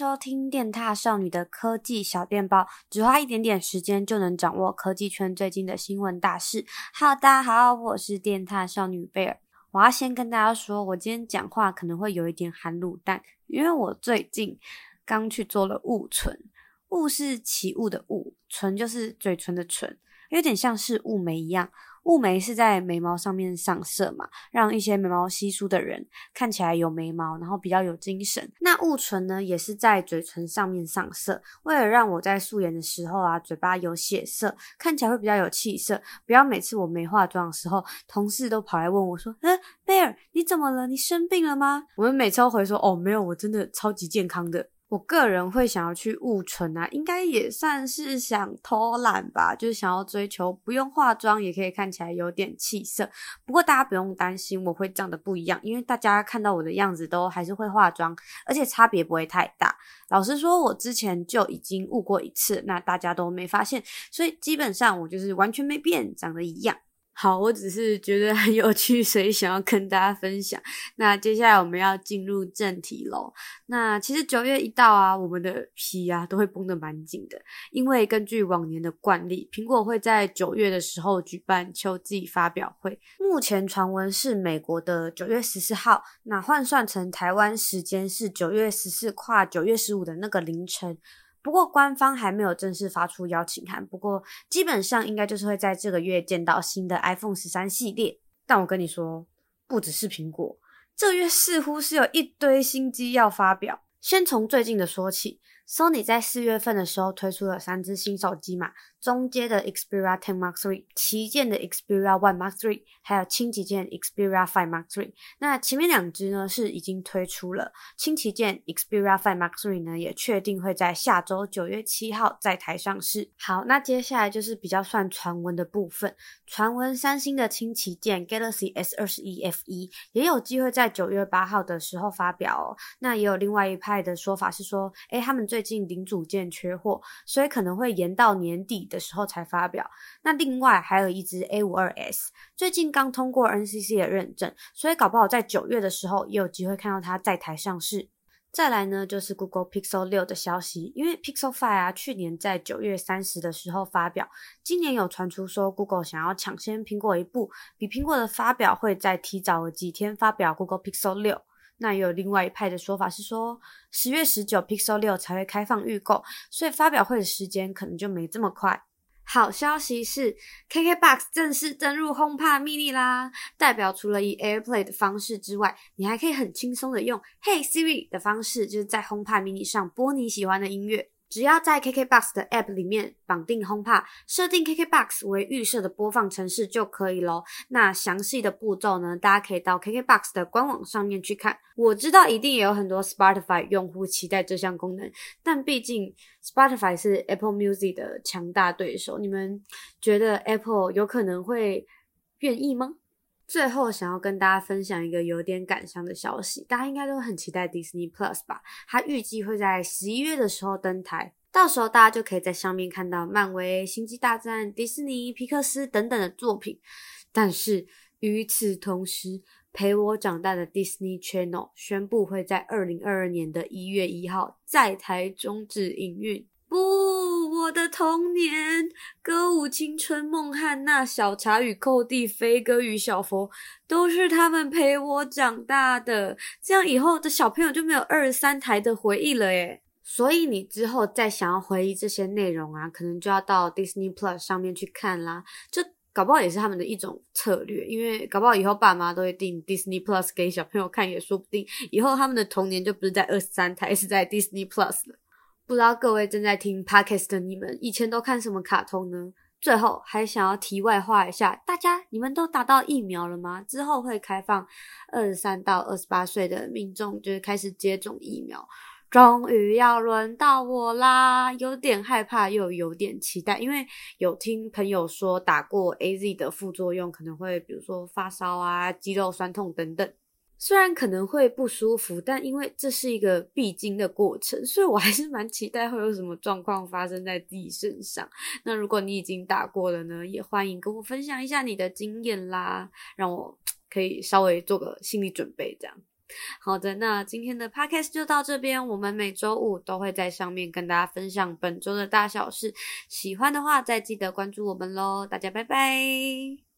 收听电踏少女的科技小电报，只花一点点时间就能掌握科技圈最近的新闻大事。Hello，大家好，我是电踏少女贝尔。我要先跟大家说，我今天讲话可能会有一点含卤蛋，因为我最近刚去做了雾唇。雾是起雾的雾，唇就是嘴唇的唇，有点像是雾眉一样。雾眉是在眉毛上面上色嘛，让一些眉毛稀疏的人看起来有眉毛，然后比较有精神。那雾唇呢，也是在嘴唇上面上色，为了让我在素颜的时候啊，嘴巴有血色，看起来会比较有气色。不要每次我没化妆的时候，同事都跑来问我说：“嗯，贝尔，你怎么了？你生病了吗？”我们每次都回说：“哦，没有，我真的超级健康的。”我个人会想要去雾唇啊，应该也算是想偷懒吧，就是想要追求不用化妆也可以看起来有点气色。不过大家不用担心，我会长得不一样，因为大家看到我的样子都还是会化妆，而且差别不会太大。老实说，我之前就已经雾过一次，那大家都没发现，所以基本上我就是完全没变，长得一样。好，我只是觉得很有趣，所以想要跟大家分享。那接下来我们要进入正题喽。那其实九月一到啊，我们的皮啊都会绷得蛮紧的，因为根据往年的惯例，苹果会在九月的时候举办秋季发表会。目前传闻是美国的九月十四号，那换算成台湾时间是九月十四跨九月十五的那个凌晨。不过官方还没有正式发出邀请函，不过基本上应该就是会在这个月见到新的 iPhone 十三系列。但我跟你说，不只是苹果，这月似乎是有一堆新机要发表。先从最近的说起。Sony 在四月份的时候推出了三支新手机嘛，中阶的 Xperia 10 Mark III，旗舰的 Xperia One Mark III，还有轻旗舰 Xperia 5 Mark III。那前面两支呢是已经推出了，轻旗舰 Xperia 5 Mark III 呢也确定会在下周九月七号在台上市。好，那接下来就是比较算传闻的部分，传闻三星的轻旗舰 Galaxy S 二十一 FE 也有机会在九月八号的时候发表哦。那也有另外一派的说法是说，诶，他们最最近零组件缺货，所以可能会延到年底的时候才发表。那另外还有一支 A52s，最近刚通过 NCC 的认证，所以搞不好在九月的时候也有机会看到它在台上市。再来呢，就是 Google Pixel 六的消息，因为 Pixel Five 啊，去年在九月三十的时候发表，今年有传出说 Google 想要抢先苹果一步，比苹果的发表会再提早了几天发表 Google Pixel 六。那也有另外一派的说法是说，十月十九 Pixel 六才会开放预购，所以发表会的时间可能就没这么快。好消息是，KKBOX 正式登入 HomePod mini 啦，代表除了以 AirPlay 的方式之外，你还可以很轻松的用 Hey Siri 的方式，就是在 HomePod mini 上播你喜欢的音乐。只要在 KKBOX 的 App 里面绑定 HomePod，设定 KKBOX 为预设的播放程式就可以咯。那详细的步骤呢，大家可以到 KKBOX 的官网上面去看。我知道一定也有很多 Spotify 用户期待这项功能，但毕竟 Spotify 是 Apple Music 的强大对手，你们觉得 Apple 有可能会愿意吗？最后想要跟大家分享一个有点感伤的消息，大家应该都很期待 Disney Plus 吧？它预计会在十一月的时候登台，到时候大家就可以在上面看到漫威、星际大战、迪士尼、皮克斯等等的作品。但是与此同时，陪我长大的 Disney Channel 宣布会在二零二二年的一月一号在台终止营运。不，我的童年，歌舞青春梦汉娜、小茶与寇弟、飞哥与小佛，都是他们陪我长大的。这样以后的小朋友就没有二十三台的回忆了耶。所以你之后再想要回忆这些内容啊，可能就要到 Disney Plus 上面去看啦。这搞不好也是他们的一种策略，因为搞不好以后爸妈都会订 Disney Plus 给小朋友看，也说不定。以后他们的童年就不是在二十三台，是在 Disney Plus 了。不知道各位正在听 Podcast 的你们，以前都看什么卡通呢？最后还想要题外话一下，大家你们都打到疫苗了吗？之后会开放二十三到二十八岁的民众就是开始接种疫苗，终于要轮到我啦！有点害怕又有点期待，因为有听朋友说打过 AZ 的副作用可能会，比如说发烧啊、肌肉酸痛等等。虽然可能会不舒服，但因为这是一个必经的过程，所以我还是蛮期待会有什么状况发生在自己身上。那如果你已经打过了呢，也欢迎跟我分享一下你的经验啦，让我 可以稍微做个心理准备。这样，好的，那今天的 podcast 就到这边，我们每周五都会在上面跟大家分享本周的大小事，喜欢的话再记得关注我们喽，大家拜拜。